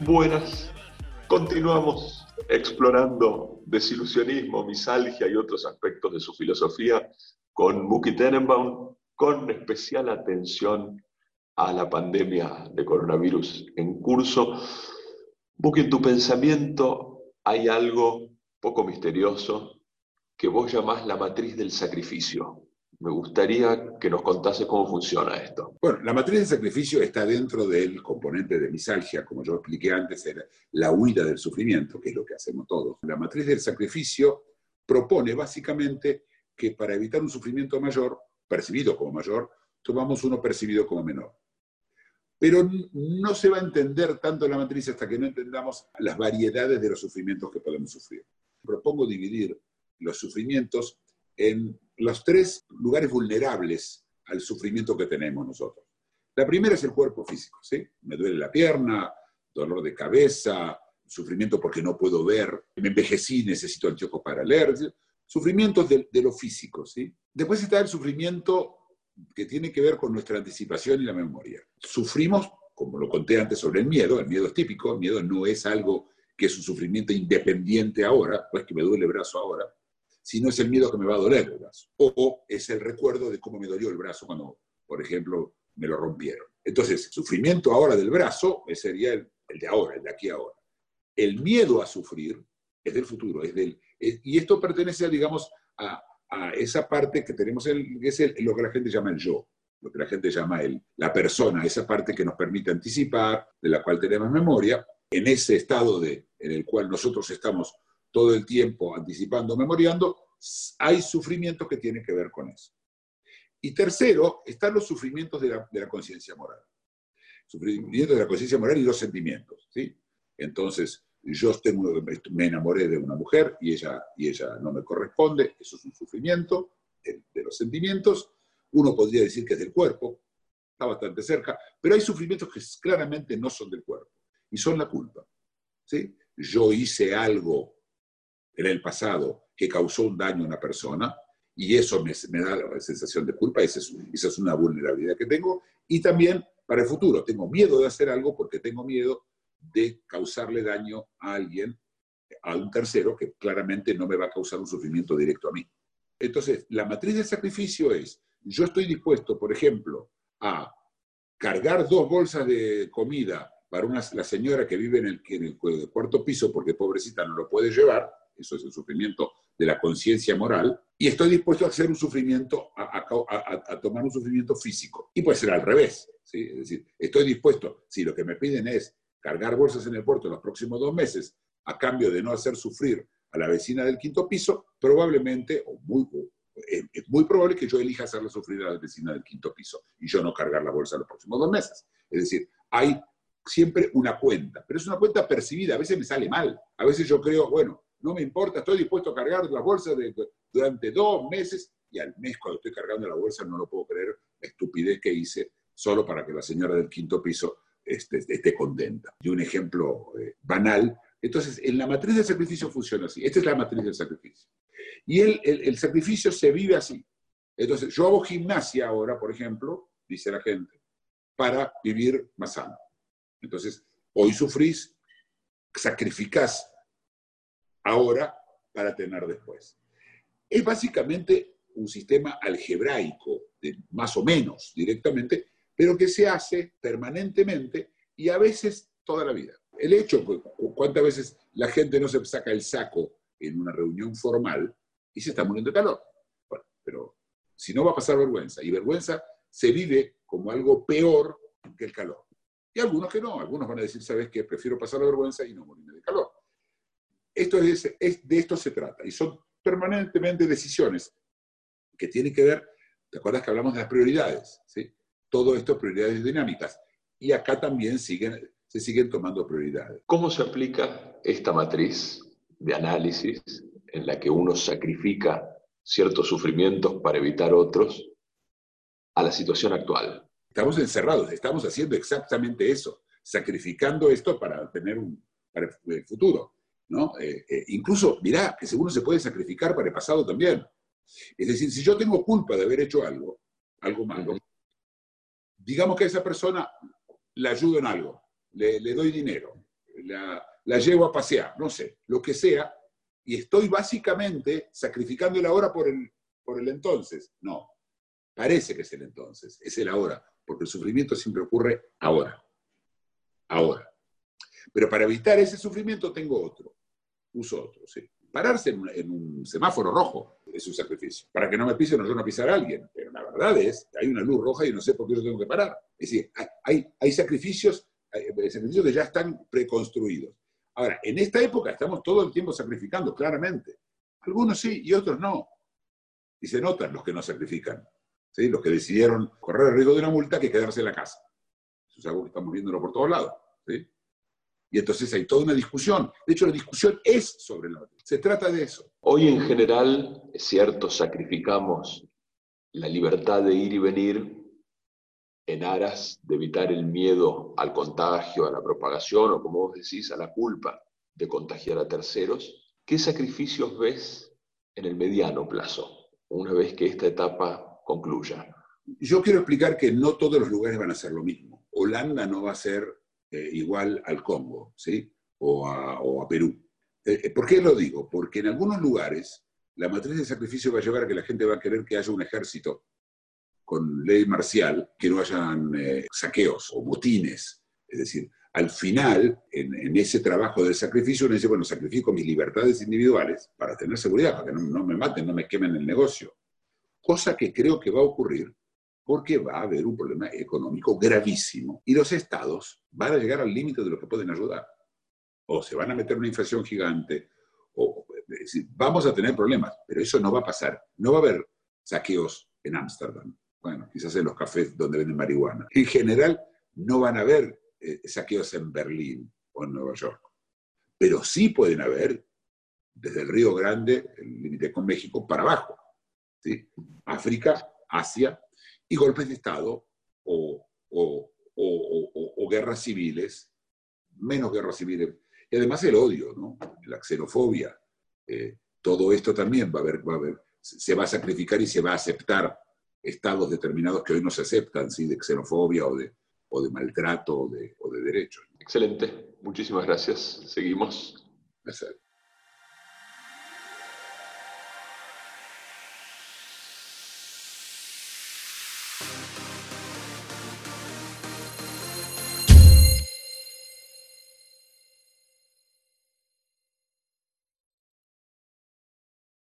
Buenas. Continuamos explorando desilusionismo, misalgia y otros aspectos de su filosofía con Muki Tenenbaum, con especial atención a la pandemia de coronavirus en curso. Muki, en tu pensamiento hay algo poco misterioso que vos llamás la matriz del sacrificio. Me gustaría que nos contase cómo funciona esto. Bueno, la matriz del sacrificio está dentro del componente de misalgia, como yo expliqué antes, la huida del sufrimiento, que es lo que hacemos todos. La matriz del sacrificio propone básicamente que para evitar un sufrimiento mayor, percibido como mayor, tomamos uno percibido como menor. Pero no se va a entender tanto la matriz hasta que no entendamos las variedades de los sufrimientos que podemos sufrir. Propongo dividir los sufrimientos en los tres lugares vulnerables al sufrimiento que tenemos nosotros. La primera es el cuerpo físico, ¿sí? Me duele la pierna, dolor de cabeza, sufrimiento porque no puedo ver, me envejecí, necesito anteojos para leer, sufrimientos de, de, lo físico, ¿sí? Después está el sufrimiento que tiene que ver con nuestra anticipación y la memoria. Sufrimos, como lo conté antes sobre el miedo, el miedo es típico, el miedo no es algo que es un sufrimiento independiente ahora, pues que me duele el brazo ahora, sino es el miedo que me va a doler el brazo. O es el recuerdo de cómo me dolió el brazo cuando, por ejemplo, me lo rompieron. Entonces, sufrimiento ahora del brazo sería el, de ahora, el de aquí ahora. El miedo a sufrir es del futuro, es del, y esto pertenece, digamos, a, a, esa parte que tenemos, el, que es lo que la gente llama el yo, lo que la gente llama el, la persona, esa parte que nos permite anticipar, de la cual tenemos memoria, en ese estado de, en el cual nosotros estamos todo el tiempo anticipando, memoriando, hay sufrimientos que tienen que ver con eso. Y tercero, están los sufrimientos de la, de la conciencia moral. Sufrimientos de la conciencia moral y los sentimientos. ¿sí? Entonces, yo tengo, me enamoré de una mujer y ella, y ella no me corresponde, eso es un sufrimiento de, los sentimientos. Uno podría decir que es del cuerpo, está bastante cerca, pero hay sufrimientos que claramente no son del cuerpo y son la culpa. ¿sí? Yo hice algo en el pasado que causó un daño a una persona y eso me, da la sensación de culpa, esa es, esa es una vulnerabilidad que tengo. Y también para el futuro, tengo miedo de hacer algo porque tengo miedo de causarle daño a alguien, a un tercero, que claramente no me va a causar un sufrimiento directo a mí. Entonces, la matriz del sacrificio es, yo estoy dispuesto, por ejemplo, a cargar dos bolsas de comida para una, la señora que vive en el, en el cuarto piso porque pobrecita no lo puede llevar, eso es el sufrimiento de la conciencia moral, y estoy dispuesto a hacer un sufrimiento, a, tomar un sufrimiento físico. Y puede ser al revés, es decir, estoy dispuesto, si lo que me piden es cargar bolsas en el puerto los próximos dos meses, a cambio de no hacer sufrir a la vecina del quinto piso, probablemente, o muy, es muy probable que yo elija hacerle sufrir a la vecina del quinto piso y yo no cargar la bolsa los próximos dos meses. Es decir, hay siempre una cuenta, pero es una cuenta percibida, a veces me sale mal, a veces yo creo, bueno, no me importa, estoy dispuesto a cargar las bolsas de, durante dos meses y al mes cuando estoy cargando la bolsa no lo puedo creer, la estupidez que hice solo para que la señora del quinto piso esté, esté contenta. Y un ejemplo eh, banal, entonces en la matriz del sacrificio funciona así, esta es la matriz del sacrificio. Y el, sacrificio se vive así. Entonces yo hago gimnasia ahora, por ejemplo, dice la gente, para vivir más sano. Entonces, hoy sufrís, sacrificás ahora para tener después. Es básicamente un sistema algebraico, más o menos directamente, pero que se hace permanentemente y a veces toda la vida. El hecho, cuántas veces la gente no se saca el saco en una reunión formal y se está muriendo de calor. Bueno, pero si no va a pasar vergüenza, y vergüenza se vive como algo peor que el calor. Y algunos que no, algunos van a decir, ¿sabes qué? Prefiero pasar la vergüenza y no morirme de calor. Esto es, de esto se trata, y son permanentemente decisiones que tienen que ver, ¿te acuerdas que hablamos de las prioridades? ¿sí? Todo esto es prioridades dinámicas. Y acá también siguen, se siguen tomando prioridades. ¿Cómo se aplica esta matriz de análisis en la que uno sacrifica ciertos sufrimientos para evitar otros a la situación actual? Estamos encerrados, estamos haciendo exactamente eso, sacrificando esto para tener un para el futuro. ¿no? Eh, eh, incluso, mirá, que seguro se puede sacrificar para el pasado también. Es decir, si yo tengo culpa de haber hecho algo, algo malo, digamos que a esa persona la ayudo en algo, le, doy dinero, la, la, llevo a pasear, no sé, lo que sea, y estoy básicamente sacrificando el ahora por el, por el entonces. No, parece que es el entonces, es el ahora, porque el sufrimiento siempre ocurre ahora, ahora. Pero para evitar ese sufrimiento tengo otro, uso otro, sí. Pararse en un, semáforo rojo es un sacrificio. Para que no me pisen o yo no pisar a alguien. Pero la verdad es, hay una luz roja y no sé por qué yo tengo que parar. Es decir, hay, sacrificios, hay sacrificios que ya están preconstruidos. Ahora, en esta época estamos todo el tiempo sacrificando, claramente. Algunos sí y otros no. Y se notan los que no sacrifican. ¿sí? Los que decidieron correr el riesgo de una multa que quedarse en la casa. Eso es algo que estamos viéndolo por todos lados. Y entonces hay toda una discusión. De hecho, la discusión es sobre la Se trata de eso. Hoy en general, es cierto, sacrificamos la libertad de ir y venir en aras de evitar el miedo al contagio, a la propagación o, como vos decís, a la culpa de contagiar a terceros. ¿Qué sacrificios ves en el mediano plazo, una vez que esta etapa concluya? Yo quiero explicar que no todos los lugares van a ser lo mismo. Holanda no va a ser eh, igual al Congo, ¿sí? O a, Perú. Eh, eh, ¿Por qué lo digo? Porque en algunos lugares la matriz de sacrificio va a llevar a que la gente va a querer que haya un ejército con ley marcial, que no hayan saqueos o motines. Es decir, al final, en, ese trabajo del sacrificio, uno dice, bueno, sacrifico mis libertades individuales para tener seguridad, para que no me maten, no me quemen el negocio. Cosa que creo que va a ocurrir porque va a haber un problema económico gravísimo y los estados van a llegar al límite de lo que pueden ayudar. O se van a meter una inflación gigante, o vamos a tener problemas, pero eso no va a pasar. No va a haber saqueos en Ámsterdam, bueno, quizás en los cafés donde venden marihuana. En general, no van a haber eh, saqueos en Berlín o en Nueva York, pero sí pueden haber desde el Río Grande, el límite con México, para abajo. ¿sí? África, Asia, y golpes de Estado o, guerras civiles, menos guerras civiles, y además el odio, ¿no? la xenofobia. Eh, todo esto también va a, haber, va a haber, se va a sacrificar y se va a aceptar estados determinados que hoy no se aceptan, ¿sí? de xenofobia o de, o de maltrato o de, o de derechos. Excelente, muchísimas gracias. Seguimos. Gracias.